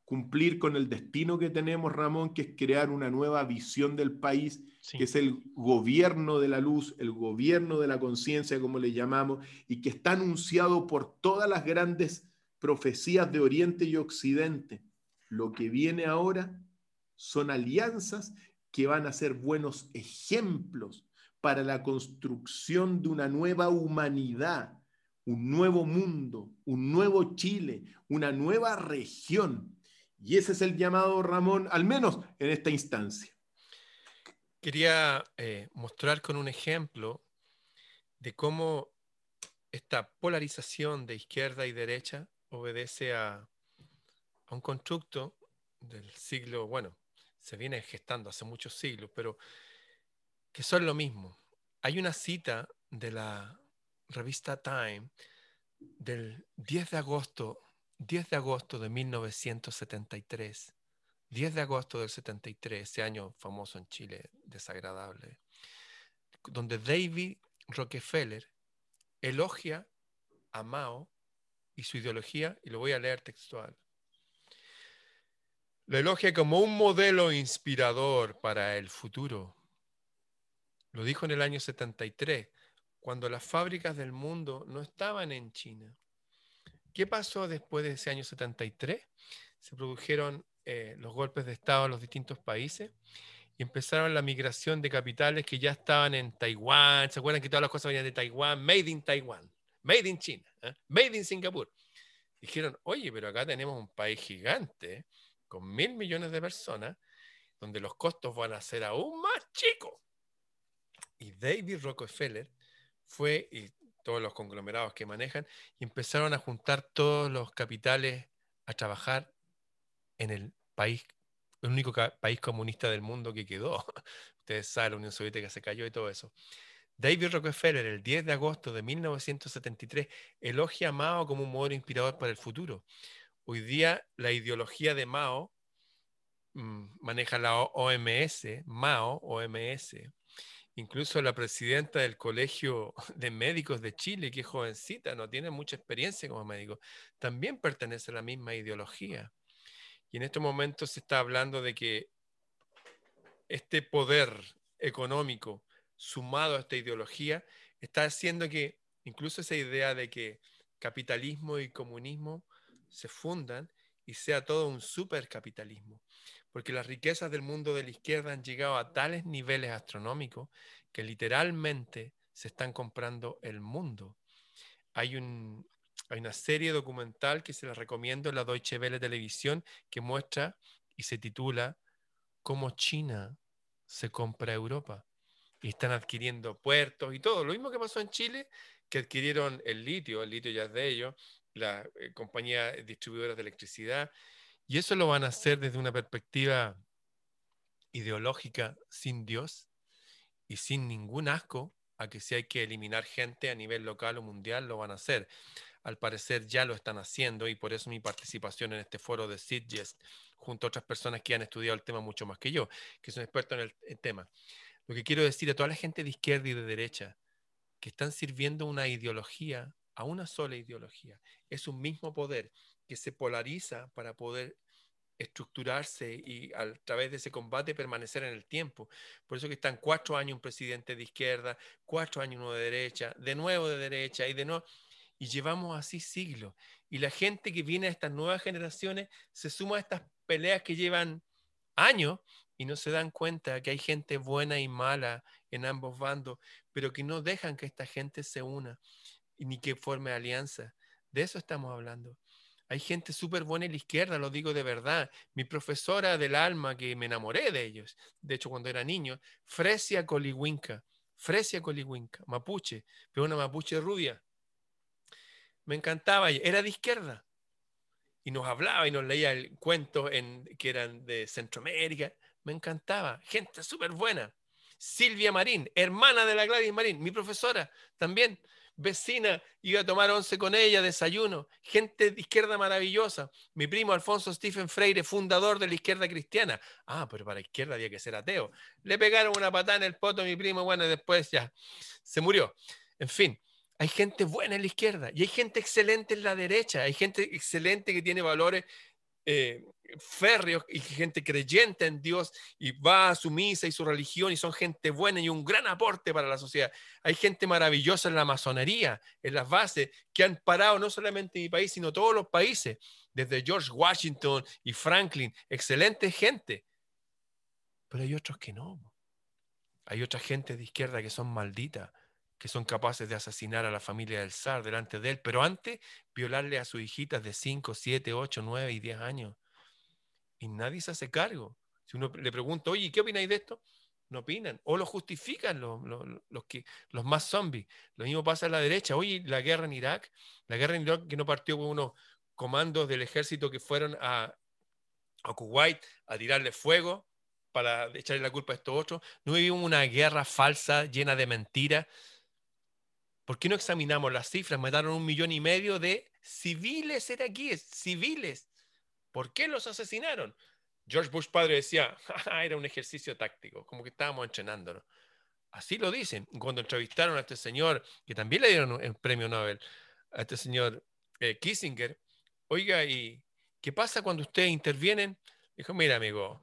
cumplir con el destino que tenemos, Ramón, que es crear una nueva visión del país, que es el gobierno de la luz, el gobierno de la conciencia, como le llamamos, y que está anunciado por todas las grandes profecías de Oriente y Occidente. Lo que viene ahora son alianzas que van a ser buenos ejemplos para la construcción de una nueva humanidad, un nuevo mundo, un nuevo Chile, una nueva región y ese es el llamado, Ramón, al menos en esta instancia. Quería eh, mostrar con un ejemplo de cómo esta polarización de izquierda y derecha obedece a, a un constructo del siglo, bueno, se viene gestando hace muchos siglos, pero que son lo mismo. Hay una cita de la revista Time del 10 de agosto 10 de agosto de 1973, 10 de agosto del 73, ese año famoso en Chile, desagradable, donde David Rockefeller elogia a Mao y su ideología, y lo voy a leer textual. Lo elogia como un modelo inspirador para el futuro. Lo dijo en el año 73, cuando las fábricas del mundo no estaban en China ¿Qué pasó después de ese año 73? Se produjeron eh, los golpes de Estado en los distintos países y empezaron la migración de capitales que ya estaban en Taiwán. ¿Se acuerdan que todas las cosas venían de Taiwán? Made in Taiwán, made in China, ¿eh? made in Singapur. Dijeron, oye, pero acá tenemos un país gigante con mil millones de personas donde los costos van a ser aún más chicos. Y David Rockefeller fue, y todos los conglomerados que manejan, y empezaron a juntar todos los capitales a trabajar en el país, el único país comunista del mundo que quedó. Ustedes saben, la Unión Soviética se cayó y todo eso. David Rockefeller, el 10 de agosto de 1973, elogia a Mao como un modelo inspirador para el futuro. Hoy día la ideología de Mao mm, maneja la OMS, Mao, OMS, Incluso la presidenta del Colegio de Médicos de Chile, que es jovencita, no tiene mucha experiencia como médico, también pertenece a la misma ideología. Y en estos momentos se está hablando de que este poder económico sumado a esta ideología está haciendo que incluso esa idea de que capitalismo y comunismo se fundan y sea todo un supercapitalismo porque las riquezas del mundo de la izquierda han llegado a tales niveles astronómicos que literalmente se están comprando el mundo. Hay, un, hay una serie documental que se la recomiendo en la Deutsche Welle Televisión que muestra y se titula Cómo China se compra Europa. Y están adquiriendo puertos y todo. Lo mismo que pasó en Chile, que adquirieron el litio, el litio ya es de ellos, la eh, compañía distribuidora de electricidad, y eso lo van a hacer desde una perspectiva ideológica sin Dios y sin ningún asco a que si hay que eliminar gente a nivel local o mundial, lo van a hacer. Al parecer ya lo están haciendo y por eso mi participación en este foro de Sitges, junto a otras personas que han estudiado el tema mucho más que yo, que son expertos en el, tema. Lo que quiero decir a toda la gente de izquierda y de derecha, que están sirviendo una ideología, a una sola ideología, es un mismo poder que se polariza para poder estructurarse y a través de ese combate permanecer en el tiempo. Por eso que están cuatro años un presidente de izquierda, cuatro años uno de derecha, de nuevo de derecha y de nuevo. Y llevamos así siglos. Y la gente que viene a estas nuevas generaciones se suma a estas peleas que llevan años y no se dan cuenta que hay gente buena y mala en ambos bandos, pero que no dejan que esta gente se una ni que forme alianza. De eso estamos hablando. Hay gente súper buena en la izquierda, lo digo de verdad. Mi profesora del alma, que me enamoré de ellos, de hecho cuando era niño, Fresia Colihuinca, Fresia Colihuinca, mapuche, pero una mapuche rubia. Me encantaba era de izquierda. y nos hablaba y nos leía cuentos en, que eran de Centroamérica. Me encantaba. Gente súper buena. Silvia Marín, hermana de la Gladys Marín, mi profesora también, vecina, iba a tomar once con ella, desayuno, gente de izquierda maravillosa. Mi primo Alfonso Stephen Freire, fundador de la izquierda cristiana. Ah, pero para la izquierda había que ser ateo. Le pegaron una patada en el poto a mi primo, bueno, después ya se murió. En fin, hay gente buena en la izquierda y hay gente excelente en la derecha, hay gente excelente que tiene valores eh, férreos y gente creyente en Dios y va a su misa y su religión y son gente buena y un gran aporte para la sociedad. Hay gente maravillosa en la masonería, en las bases, que han parado no solamente mi país, sino todos los países, desde George Washington y Franklin, excelente gente. Pero hay otros que no. Hay otra gente de izquierda que son malditas, que son capaces de asesinar a la familia del zar delante de él, pero antes violarle a sus hijitas de 5, 7, 8, 9 y 10 años. Y nadie se hace cargo. Si uno le pregunta, oye, ¿qué opináis de esto? No opinan. O lo justifican los, los, los más zombies. Lo mismo pasa a la derecha. Oye, la guerra en Irak, la guerra en Irak que no partió con unos comandos del ejército que fueron a, a Kuwait a tirarle fuego para echarle la culpa a estos otros. No vivimos una guerra falsa, llena de mentiras, ¿Por qué no examinamos las cifras? Mataron un millón y medio de civiles iraquíes, civiles. ¿Por qué los asesinaron? George Bush padre decía, era un ejercicio táctico, como que estábamos entrenándonos. Así lo dicen. Cuando entrevistaron a este señor, que también le dieron el premio Nobel, a este señor eh, Kissinger, oiga, ¿y qué pasa cuando ustedes intervienen? Dijo, mira, amigo,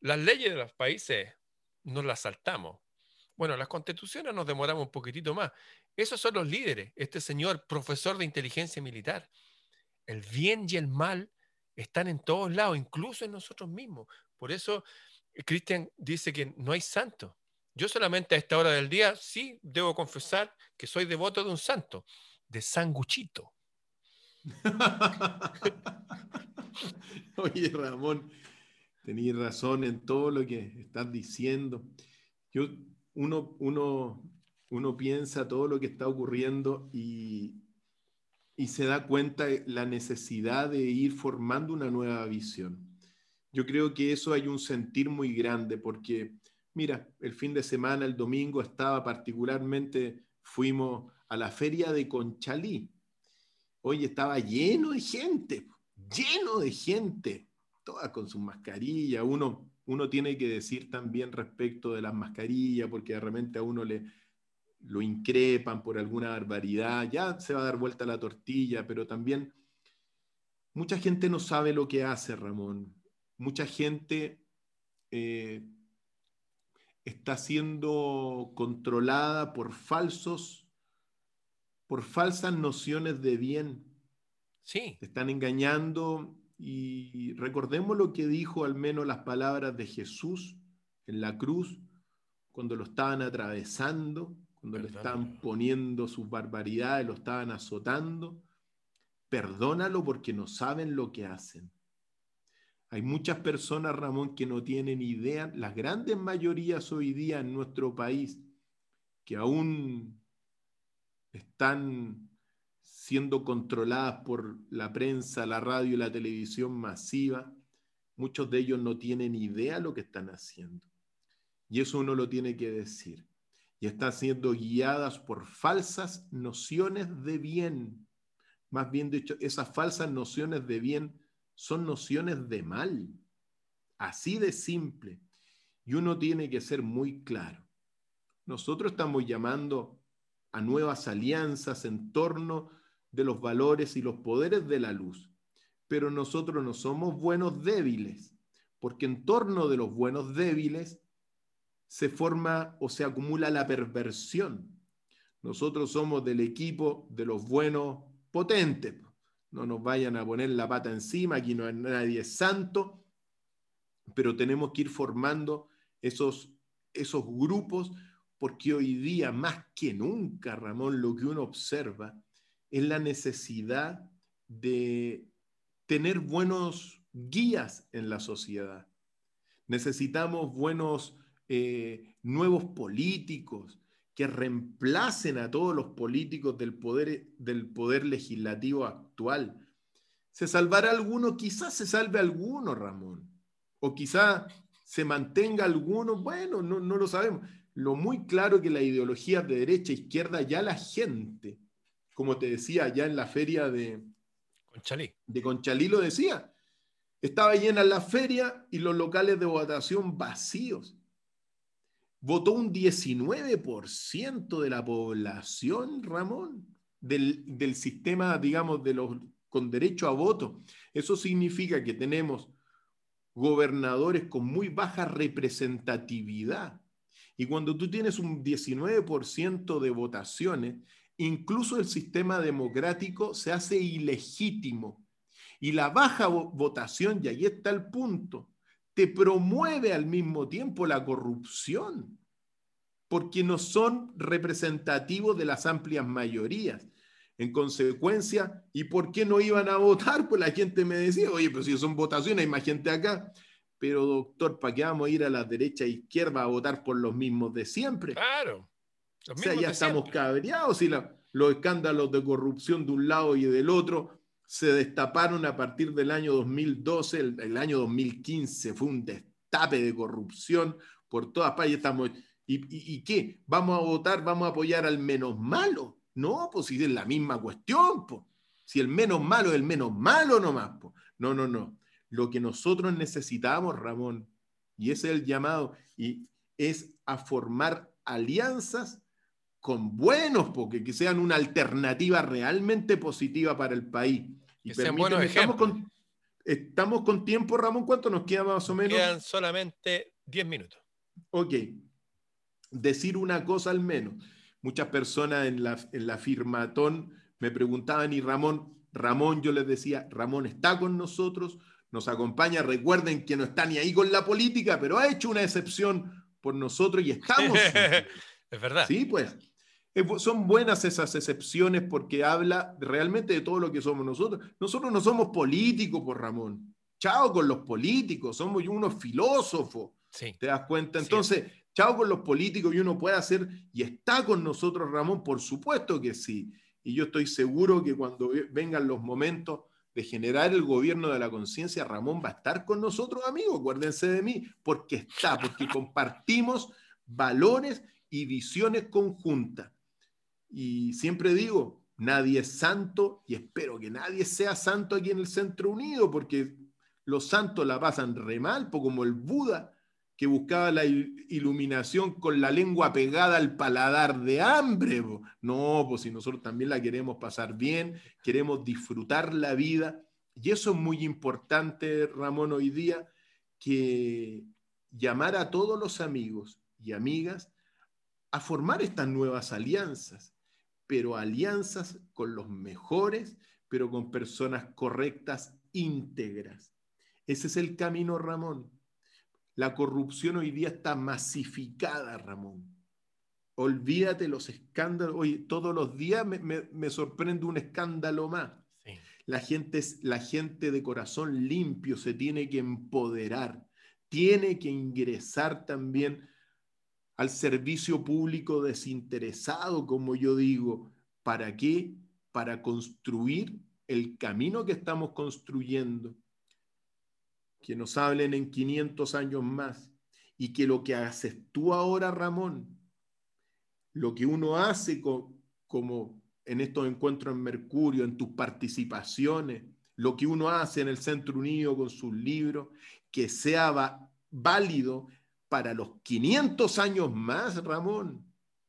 las leyes de los países no las saltamos. Bueno, las constituciones nos demoramos un poquitito más. Esos son los líderes. Este señor, profesor de inteligencia militar. El bien y el mal están en todos lados, incluso en nosotros mismos. Por eso eh, Cristian dice que no hay santo. Yo solamente a esta hora del día sí debo confesar que soy devoto de un santo, de Sanguchito. Oye, Ramón, tenías razón en todo lo que estás diciendo. Yo uno, uno, uno piensa todo lo que está ocurriendo y, y se da cuenta la necesidad de ir formando una nueva visión. Yo creo que eso hay un sentir muy grande porque, mira, el fin de semana, el domingo, estaba particularmente, fuimos a la feria de Conchalí. Hoy estaba lleno de gente, lleno de gente, todas con sus mascarillas. Uno, uno tiene que decir también respecto de las mascarillas, porque de repente a uno le lo increpan por alguna barbaridad, ya se va a dar vuelta la tortilla, pero también mucha gente no sabe lo que hace, Ramón. Mucha gente eh, está siendo controlada por falsos, por falsas nociones de bien. Sí. están engañando y recordemos lo que dijo al menos las palabras de Jesús en la cruz, cuando lo estaban atravesando, cuando le estaban poniendo sus barbaridades, lo estaban azotando. Perdónalo porque no saben lo que hacen. Hay muchas personas, Ramón, que no tienen idea, las grandes mayorías hoy día en nuestro país, que aún están siendo controladas por la prensa, la radio y la televisión masiva, muchos de ellos no tienen idea lo que están haciendo. Y eso uno lo tiene que decir. Y están siendo guiadas por falsas nociones de bien. Más bien dicho, esas falsas nociones de bien son nociones de mal. Así de simple. Y uno tiene que ser muy claro. Nosotros estamos llamando a nuevas alianzas en torno de los valores y los poderes de la luz. Pero nosotros no somos buenos débiles, porque en torno de los buenos débiles se forma o se acumula la perversión. Nosotros somos del equipo de los buenos potentes. No nos vayan a poner la pata encima, aquí no hay nadie santo, pero tenemos que ir formando esos, esos grupos porque hoy día, más que nunca, Ramón, lo que uno observa es la necesidad de tener buenos guías en la sociedad. Necesitamos buenos eh, nuevos políticos que reemplacen a todos los políticos del poder, del poder legislativo actual. ¿Se salvará alguno? Quizás se salve alguno, Ramón. O quizás se mantenga alguno. Bueno, no, no lo sabemos. Lo muy claro que la ideología de derecha e izquierda, ya la gente, como te decía, ya en la feria de Conchalí, de Conchalí lo decía, estaba llena la feria y los locales de votación vacíos. Votó un 19% de la población, Ramón, del, del sistema, digamos, de los con derecho a voto. Eso significa que tenemos gobernadores con muy baja representatividad. Y cuando tú tienes un 19% de votaciones, incluso el sistema democrático se hace ilegítimo. Y la baja votación, y ahí está el punto, te promueve al mismo tiempo la corrupción, porque no son representativos de las amplias mayorías. En consecuencia, ¿y por qué no iban a votar? Pues la gente me decía, oye, pero si son votaciones, hay más gente acá. Pero doctor, ¿para qué vamos a ir a la derecha e izquierda a votar por los mismos de siempre? Claro. O sea, ya estamos cabreados y los escándalos de corrupción de un lado y del otro se destaparon a partir del año 2012, el, año 2015 fue un destape de corrupción por todas partes. Estamos, ¿y, qué? ¿Vamos a votar, vamos a apoyar al menos malo? No, pues si es la misma cuestión, pues. Si el menos malo es el menos malo nomás, pues. No, no, no. Lo que nosotros necesitamos, Ramón, y ese es el llamado, y es a formar alianzas con buenos, porque que sean una alternativa realmente positiva para el país. Y sean buenos estamos con, estamos con tiempo, Ramón, ¿cuánto nos queda más o menos? Quedan solamente 10 minutos. Ok. Decir una cosa al menos muchas personas en la, en la firmatón me preguntaban y Ramón, Ramón, yo les decía, Ramón está con nosotros, nos acompaña, recuerden que no está ni ahí con la política, pero ha hecho una excepción por nosotros y estamos. es verdad. Sí, pues. Son buenas esas excepciones porque habla realmente de todo lo que somos nosotros. Nosotros no somos políticos, por Ramón. Chao con los políticos, somos unos filósofos. Sí. ¿Te das cuenta? Entonces, chao con los políticos y uno puede hacer, y está con nosotros Ramón, por supuesto que sí. Y yo estoy seguro que cuando vengan los momentos de generar el gobierno de la conciencia, Ramón va a estar con nosotros, amigos, acuérdense de mí, porque está, porque compartimos valores y visiones conjuntas. Y siempre digo, nadie es santo y espero que nadie sea santo aquí en el Centro Unido, porque los santos la pasan re mal, como el Buda que buscaba la iluminación con la lengua pegada al paladar de hambre. No, pues si nosotros también la queremos pasar bien, queremos disfrutar la vida. Y eso es muy importante, Ramón, hoy día, que llamar a todos los amigos y amigas a formar estas nuevas alianzas, pero alianzas con los mejores, pero con personas correctas, íntegras. Ese es el camino, Ramón la corrupción hoy día está masificada, Ramón. Olvídate los escándalos. Oye, todos los días me, sorprende un escándalo más. La, gente, la gente de corazón limpio se tiene que empoderar, tiene que ingresar también al servicio público desinteresado, como yo digo. ¿Para qué? Para construir el camino que estamos construyendo que nos hablen en 500 años más y que lo que haces tú ahora, Ramón, lo que uno hace como en estos encuentros en Mercurio, en tus participaciones, lo que uno hace en el Centro Unido con sus libros, que sea válido para los 500 años más, Ramón.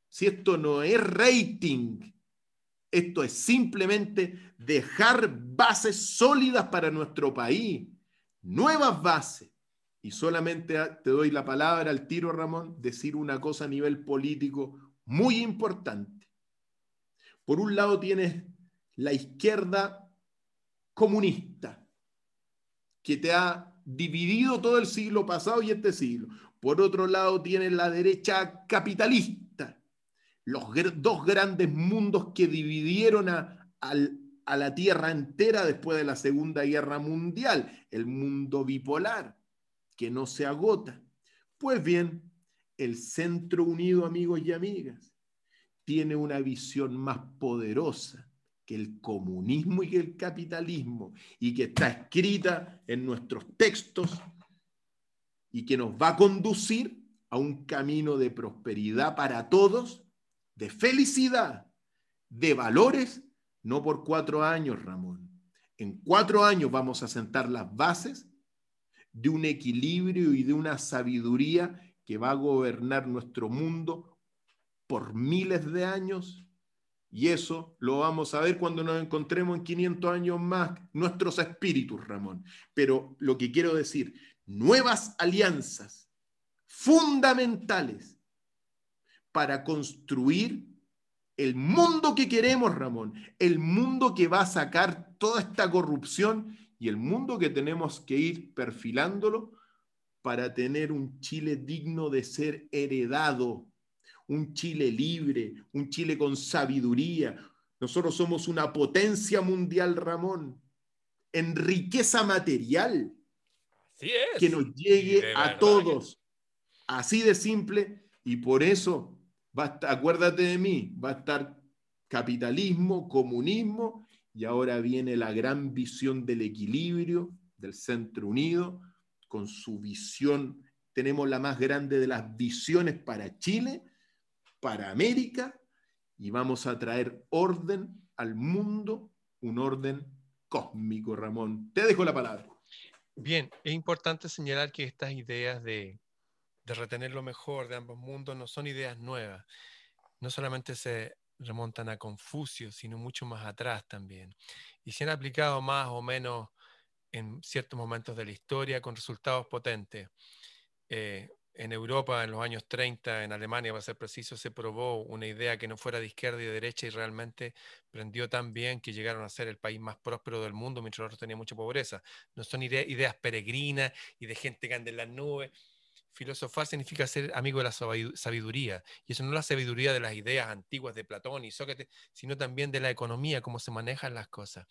Si esto no es rating, esto es simplemente dejar bases sólidas para nuestro país nuevas bases. Y solamente te doy la palabra al tiro, Ramón, decir una cosa a nivel político muy importante. Por un lado tienes la izquierda comunista, que te ha dividido todo el siglo pasado y este siglo. Por otro lado tienes la derecha capitalista, los dos grandes mundos que dividieron a la Tierra entera después de la Segunda Guerra Mundial, el mundo bipolar, que no se agota. Pues bien, el Centro Unido, amigos y amigas, tiene una visión más poderosa, que el comunismo y que el capitalismo, y que está escrita en nuestros textos y que nos va a conducir a un camino de prosperidad para todos, de felicidad, de valores, no por cuatro años, Ramón. En cuatro años vamos a sentar las bases de un equilibrio y de una sabiduría que va a gobernar nuestro mundo por miles de años. Y eso lo vamos a ver cuando nos encontremos en 500 años más, nuestros espíritus, Ramón. Pero lo que quiero decir, nuevas alianzas fundamentales para construir el mundo que queremos, Ramón, el mundo que va a sacar toda esta corrupción y el mundo que tenemos que ir perfilándolo para tener un Chile digno de ser heredado, un Chile libre, un Chile con sabiduría. Nosotros somos una potencia mundial, Ramón, en riqueza material, que nos llegue a todos, así de simple, y por eso acuérdate de mí, va a estar capitalismo, comunismo, y ahora viene la gran visión del equilibrio del Centro Unido, con su visión, tenemos la más grande de las visiones para Chile, para América, y vamos a traer orden al mundo, un orden cósmico, Ramón. Te dejo la palabra. Bien, es importante señalar que estas ideas de de retener lo mejor de ambos mundos no son ideas nuevas. No solamente se remontan a Confucio, sino mucho más atrás también. Y se han aplicado más o menos en ciertos momentos de la historia con resultados potentes. Eh, en Europa, en los años 30, en Alemania, para ser preciso, se probó una idea que no fuera de izquierda y de derecha y realmente prendió tan bien que llegaron a ser el país más próspero del mundo mientras otros tenían mucha pobreza. No son ideas peregrinas y de gente que anda en las nubes Filosofar significa ser amigo de la sabiduría, y eso no es la sabiduría de las ideas antiguas de Platón y Sócrates, sino también de la economía, cómo se manejan las cosas.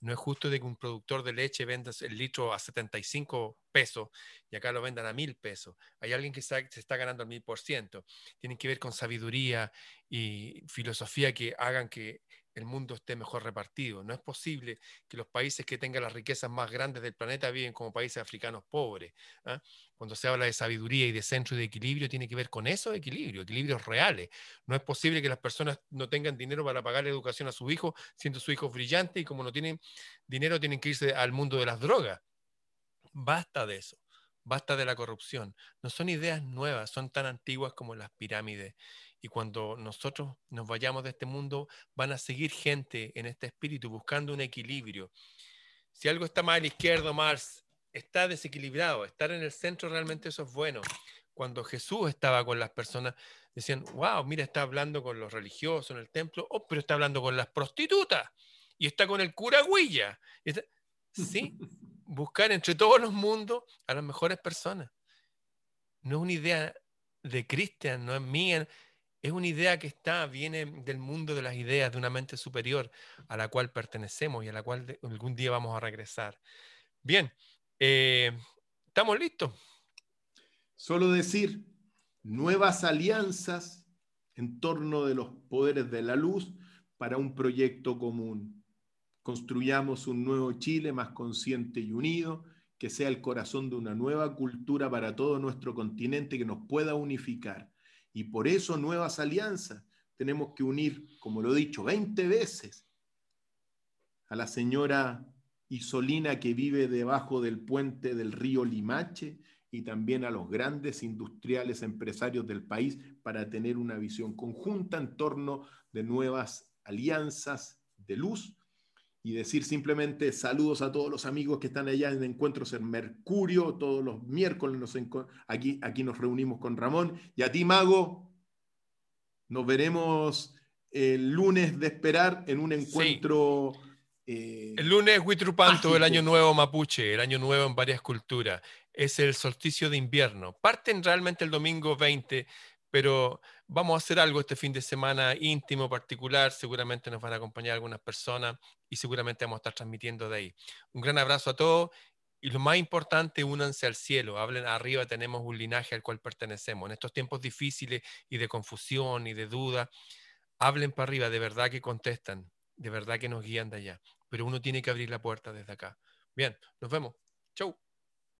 No es justo de que un productor de leche venda el litro a 75 pesos y acá lo vendan a mil pesos. Hay alguien que se está ganando al mil por ciento. Tienen que ver con sabiduría y filosofía que hagan que el mundo esté mejor repartido. No es posible que los países que tengan las riquezas más grandes del planeta viven como países africanos pobres. ¿ah? Cuando se habla de sabiduría y de centro y de equilibrio, tiene que ver con eso, equilibrio, equilibrios reales. No es posible que las personas no tengan dinero para pagar la educación a sus hijos, siendo sus hijos brillantes, y como no tienen dinero, tienen que irse al mundo de las drogas. Basta de eso. Basta de la corrupción. No son ideas nuevas, son tan antiguas como las pirámides y cuando nosotros nos vayamos de este mundo, van a seguir gente en este espíritu buscando un equilibrio. Si algo está mal izquierda, más está desequilibrado. Estar en el centro realmente eso es bueno. Cuando Jesús estaba con las personas, decían, wow, mira, está hablando con los religiosos en el templo, oh, pero está hablando con las prostitutas y está con el cura Huilla. Sí, buscar entre todos los mundos a las mejores personas. No es una idea de Cristian, no es mía, es una idea que está, viene del mundo de las ideas, de una mente superior a la cual pertenecemos y a la cual algún día vamos a regresar. Bien, eh, ¿estamos listos? Solo decir, nuevas alianzas en torno de los poderes de la luz para un proyecto común. Construyamos un nuevo Chile más consciente y unido, que sea el corazón de una nueva cultura para todo nuestro continente que nos pueda unificar y por eso nuevas alianzas. Tenemos que unir, como lo he dicho 20 veces, a la señora Isolina que vive debajo del puente del río Limache y también a los grandes industriales empresarios del país para tener una visión conjunta en torno de nuevas alianzas de luz y decir simplemente saludos a todos los amigos que están allá en encuentros en Mercurio, todos los miércoles nos aquí, aquí nos reunimos con Ramón. Y a ti, Mago, nos veremos el lunes de esperar en un encuentro. Eh, el lunes Huitrupanto, el año nuevo mapuche, el año nuevo en varias culturas. Es el solsticio de invierno. Parten realmente el domingo 20, pero vamos a hacer algo este fin de semana íntimo, particular. Seguramente nos van a acompañar algunas personas y seguramente vamos a estar transmitiendo de ahí. Un gran abrazo a todos y lo más importante, únanse al cielo. Hablen arriba, tenemos un linaje al cual pertenecemos. En estos tiempos difíciles y de confusión y de duda, hablen para arriba, de verdad que contestan. de verdad que nos guían de allá. Pero uno tiene que abrir la puerta desde acá. Bien, nos vemos. Chau.